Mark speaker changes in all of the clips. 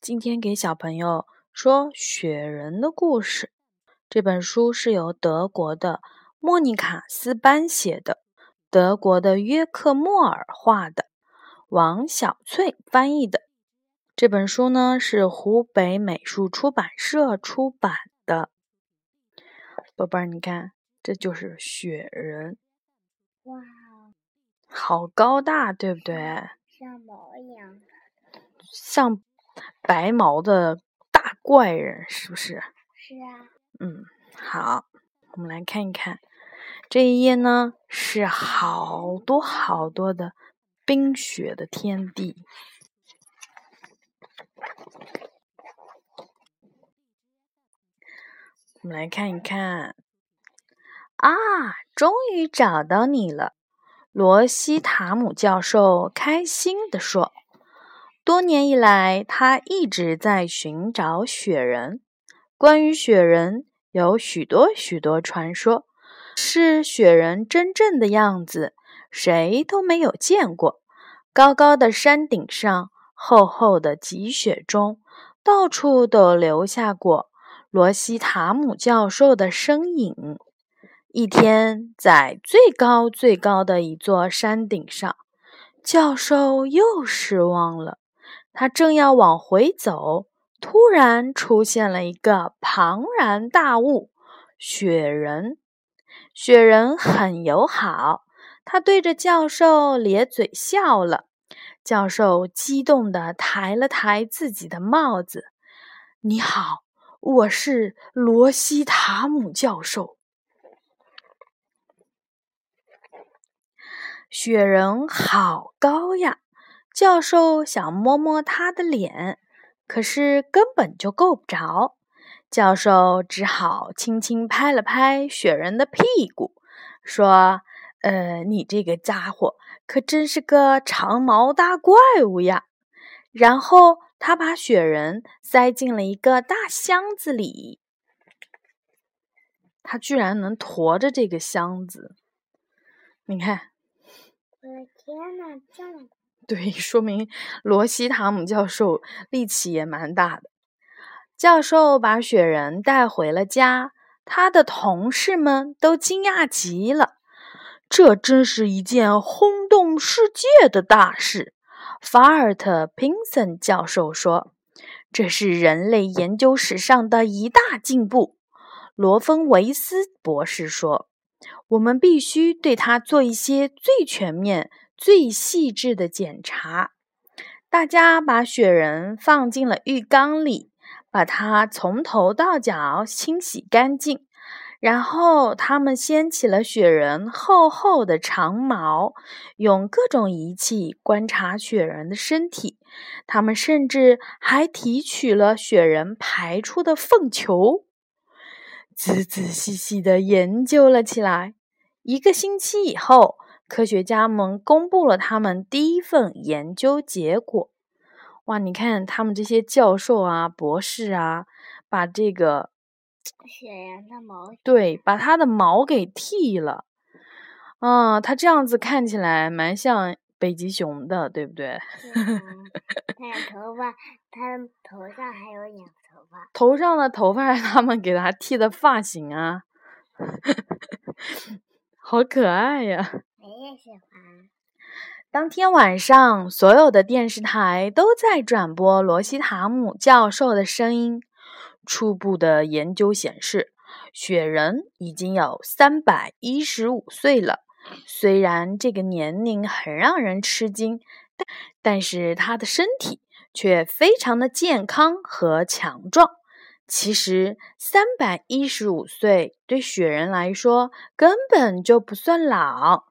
Speaker 1: 今天给小朋友说《雪人的故事》。这本书是由德国的莫妮卡斯班写的，德国的约克莫尔画的，王小翠翻译的。这本书呢是湖北美术出版社出版的。宝贝儿，你看，这就是雪人。
Speaker 2: 哇，
Speaker 1: 好高大，对不对？
Speaker 2: 像毛一样。
Speaker 1: 像白毛的大怪人，是不是？
Speaker 2: 是啊。
Speaker 1: 嗯，好，我们来看一看这一页呢，是好多好多的冰雪的天地。我们来看一看啊，终于找到你了，罗西塔姆教授开心地说。多年以来，他一直在寻找雪人。关于雪人，有许多许多传说。是雪人真正的样子，谁都没有见过。高高的山顶上，厚厚的积雪中，到处都留下过罗西塔姆教授的身影。一天，在最高最高的一座山顶上，教授又失望了。他正要往回走，突然出现了一个庞然大物——雪人。雪人很友好，他对着教授咧嘴笑了。教授激动地抬了抬自己的帽子：“你好，我是罗西塔姆教授。”雪人好高呀！教授想摸摸他的脸，可是根本就够不着。教授只好轻轻拍了拍雪人的屁股，说：“呃，你这个家伙可真是个长毛大怪物呀！”然后他把雪人塞进了一个大箱子里。他居然能驮着这个箱子，你看！
Speaker 2: 我的天哪，这么！
Speaker 1: 对，说明罗西塔姆教授力气也蛮大的。教授把雪人带回了家，他的同事们都惊讶极了。这真是一件轰动世界的大事，法尔特·平森教授说：“这是人类研究史上的一大进步。”罗芬维斯博士说：“我们必须对它做一些最全面。”最细致的检查。大家把雪人放进了浴缸里，把它从头到脚清洗干净。然后，他们掀起了雪人厚厚的长毛，用各种仪器观察雪人的身体。他们甚至还提取了雪人排出的粪球，仔仔细细地研究了起来。一个星期以后。科学家们公布了他们第一份研究结果。哇，你看他们这些教授啊、博士啊，把这个
Speaker 2: 雪人的毛
Speaker 1: 对，把它的毛给剃了。嗯，它这样子看起来蛮像北极熊的，对不对？
Speaker 2: 它有头发，它头上还有两头发。
Speaker 1: 头上的头发是，他们给它剃的发型啊，好可爱呀！
Speaker 2: 我也喜欢。
Speaker 1: 当天晚上，所有的电视台都在转播罗西塔姆教授的声音。初步的研究显示，雪人已经有三百一十五岁了。虽然这个年龄很让人吃惊，但但是他的身体却非常的健康和强壮。其实，三百一十五岁对雪人来说根本就不算老。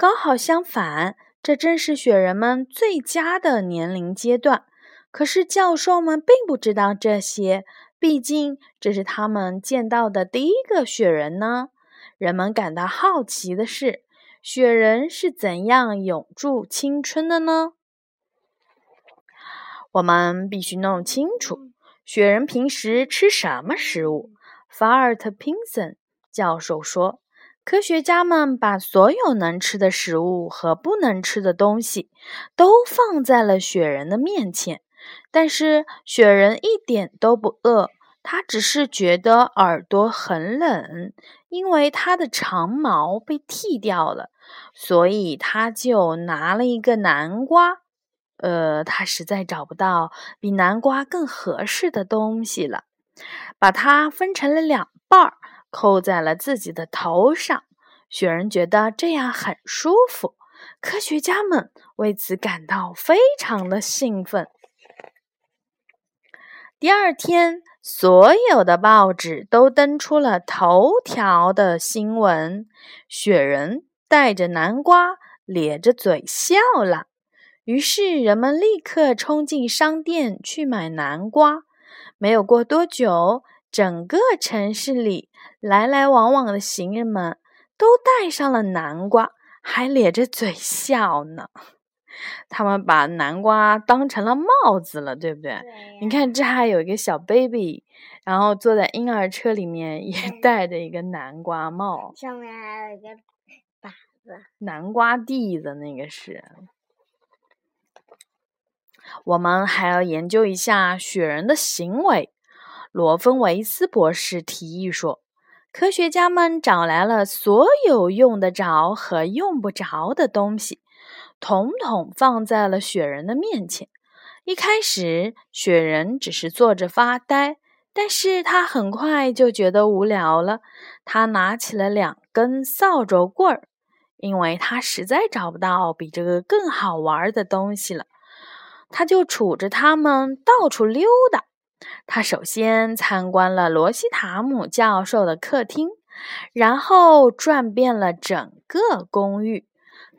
Speaker 1: 刚好相反，这正是雪人们最佳的年龄阶段。可是教授们并不知道这些，毕竟这是他们见到的第一个雪人呢。人们感到好奇的是，雪人是怎样永驻青春的呢？我们必须弄清楚，雪人平时吃什么食物。法尔特·平森教授说。科学家们把所有能吃的食物和不能吃的东西都放在了雪人的面前。但是雪人一点都不饿，他只是觉得耳朵很冷，因为他的长毛被剃掉了，所以他就拿了一个南瓜。呃，他实在找不到比南瓜更合适的东西了，把它分成了两半儿，扣在了自己的头上。雪人觉得这样很舒服，科学家们为此感到非常的兴奋。第二天，所有的报纸都登出了头条的新闻：雪人带着南瓜，咧着嘴笑了。于是，人们立刻冲进商店去买南瓜。没有过多久，整个城市里来来往往的行人们。都带上了南瓜，还咧着嘴笑呢。他们把南瓜当成了帽子了，对不对？你看，这还有一个小 baby，然后坐在婴儿车里面，也戴着一个南瓜帽。
Speaker 2: 上面还有一个靶子。
Speaker 1: 南瓜地的那个是。我们还要研究一下雪人的行为。罗芬维斯博士提议说。科学家们找来了所有用得着和用不着的东西，统统放在了雪人的面前。一开始，雪人只是坐着发呆，但是他很快就觉得无聊了。他拿起了两根扫帚棍儿，因为他实在找不到比这个更好玩的东西了。他就杵着它们到处溜达。他首先参观了罗西塔姆教授的客厅，然后转遍了整个公寓。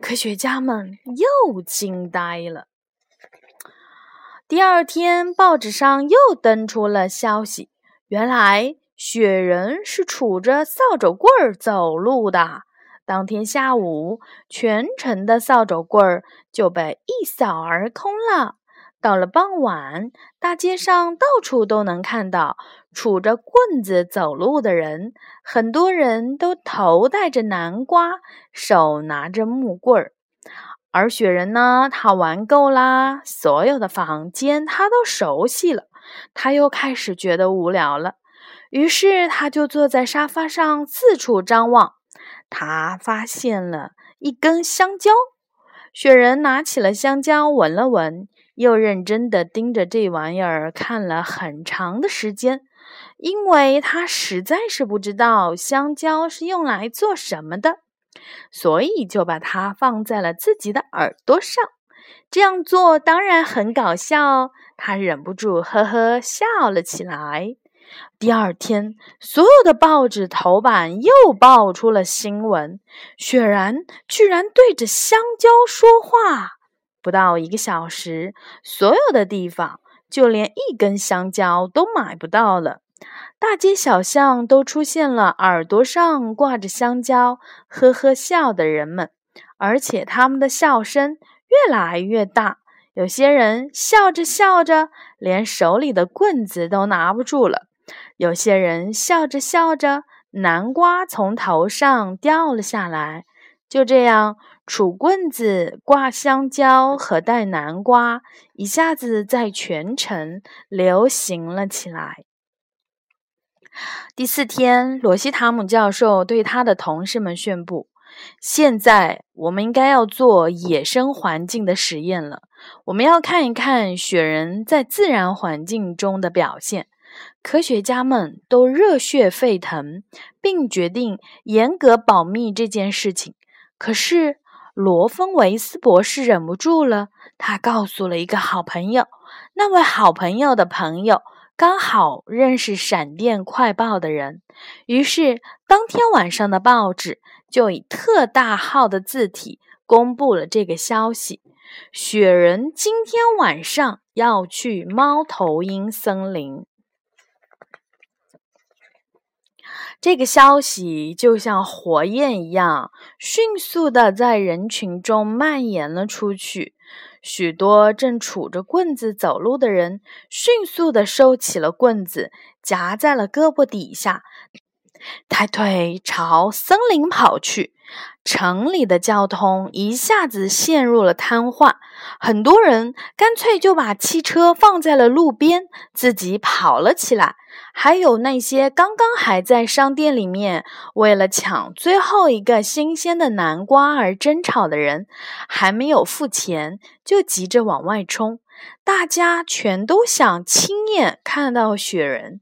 Speaker 1: 科学家们又惊呆了。第二天，报纸上又登出了消息：原来雪人是杵着扫帚棍儿走路的。当天下午，全城的扫帚棍儿就被一扫而空了。到了傍晚，大街上到处都能看到杵着棍子走路的人。很多人都头戴着南瓜，手拿着木棍儿。而雪人呢，他玩够啦，所有的房间他都熟悉了。他又开始觉得无聊了，于是他就坐在沙发上四处张望。他发现了一根香蕉，雪人拿起了香蕉，闻了闻。又认真地盯着这玩意儿看了很长的时间，因为他实在是不知道香蕉是用来做什么的，所以就把它放在了自己的耳朵上。这样做当然很搞笑，他忍不住呵呵笑了起来。第二天，所有的报纸头版又爆出了新闻：雪然居然对着香蕉说话。不到一个小时，所有的地方就连一根香蕉都买不到了。大街小巷都出现了耳朵上挂着香蕉、呵呵笑的人们，而且他们的笑声越来越大。有些人笑着笑着，连手里的棍子都拿不住了；有些人笑着笑着，南瓜从头上掉了下来。就这样。杵棍子、挂香蕉和带南瓜，一下子在全城流行了起来。第四天，罗西塔姆教授对他的同事们宣布：“现在我们应该要做野生环境的实验了。我们要看一看雪人在自然环境中的表现。”科学家们都热血沸腾，并决定严格保密这件事情。可是，罗芬维斯博士忍不住了，他告诉了一个好朋友，那位好朋友的朋友刚好认识《闪电快报》的人，于是当天晚上的报纸就以特大号的字体公布了这个消息：雪人今天晚上要去猫头鹰森林。这个消息就像火焰一样，迅速的在人群中蔓延了出去。许多正杵着棍子走路的人，迅速的收起了棍子，夹在了胳膊底下。抬腿朝森林跑去。城里的交通一下子陷入了瘫痪，很多人干脆就把汽车放在了路边，自己跑了起来。还有那些刚刚还在商店里面为了抢最后一个新鲜的南瓜而争吵的人，还没有付钱就急着往外冲。大家全都想亲眼看到雪人。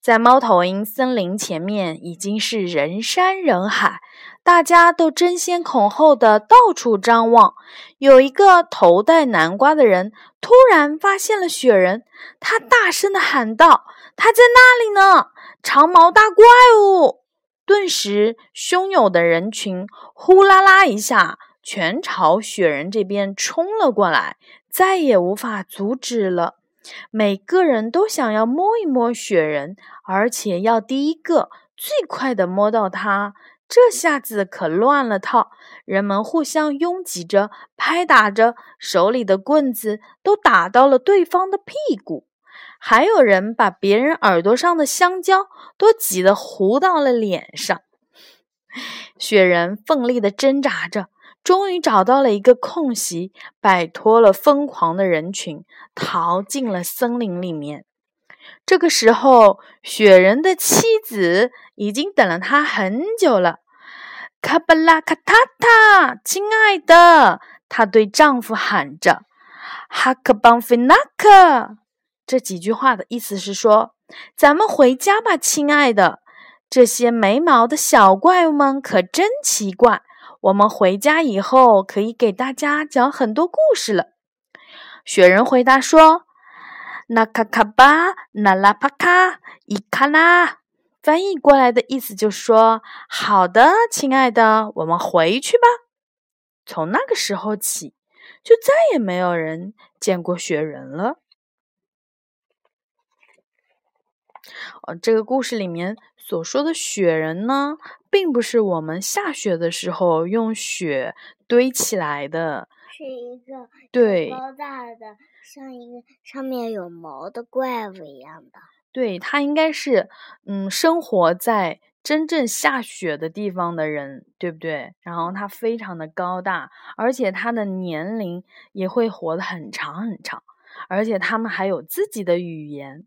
Speaker 1: 在猫头鹰森林前面已经是人山人海，大家都争先恐后的到处张望。有一个头戴南瓜的人突然发现了雪人，他大声的喊道：“他在那里呢！长毛大怪物！”顿时，汹涌的人群呼啦啦一下全朝雪人这边冲了过来，再也无法阻止了。每个人都想要摸一摸雪人，而且要第一个最快的摸到它。这下子可乱了套，人们互相拥挤着，拍打着手里的棍子，都打到了对方的屁股。还有人把别人耳朵上的香蕉都挤得糊到了脸上。雪人奋力地挣扎着。终于找到了一个空隙，摆脱了疯狂的人群，逃进了森林里面。这个时候，雪人的妻子已经等了他很久了。卡巴拉卡塔塔，亲爱的，她对丈夫喊着：“哈克邦菲纳克。”这几句话的意思是说：“咱们回家吧，亲爱的。这些没毛的小怪物们可真奇怪。”我们回家以后可以给大家讲很多故事了。雪人回答说：“那卡卡巴，那拉帕卡，伊卡拉。”翻译过来的意思就是说：“好的，亲爱的，我们回去吧。”从那个时候起，就再也没有人见过雪人了。哦，这个故事里面所说的雪人呢，并不是我们下雪的时候用雪堆起来的，
Speaker 2: 是一个
Speaker 1: 对
Speaker 2: 高大的，像一个上面有毛的怪物一样的。
Speaker 1: 对，它应该是嗯，生活在真正下雪的地方的人，对不对？然后它非常的高大，而且它的年龄也会活得很长很长，而且他们还有自己的语言。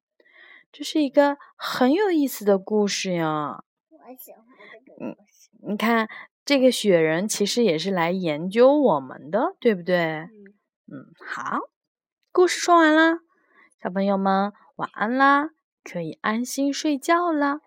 Speaker 1: 这是一个很有意思的故事
Speaker 2: 呀！我喜欢这个故事。
Speaker 1: 你看，这个雪人其实也是来研究我们的，对不对？
Speaker 2: 嗯。
Speaker 1: 嗯，好，故事说完啦，小朋友们晚安啦，可以安心睡觉了。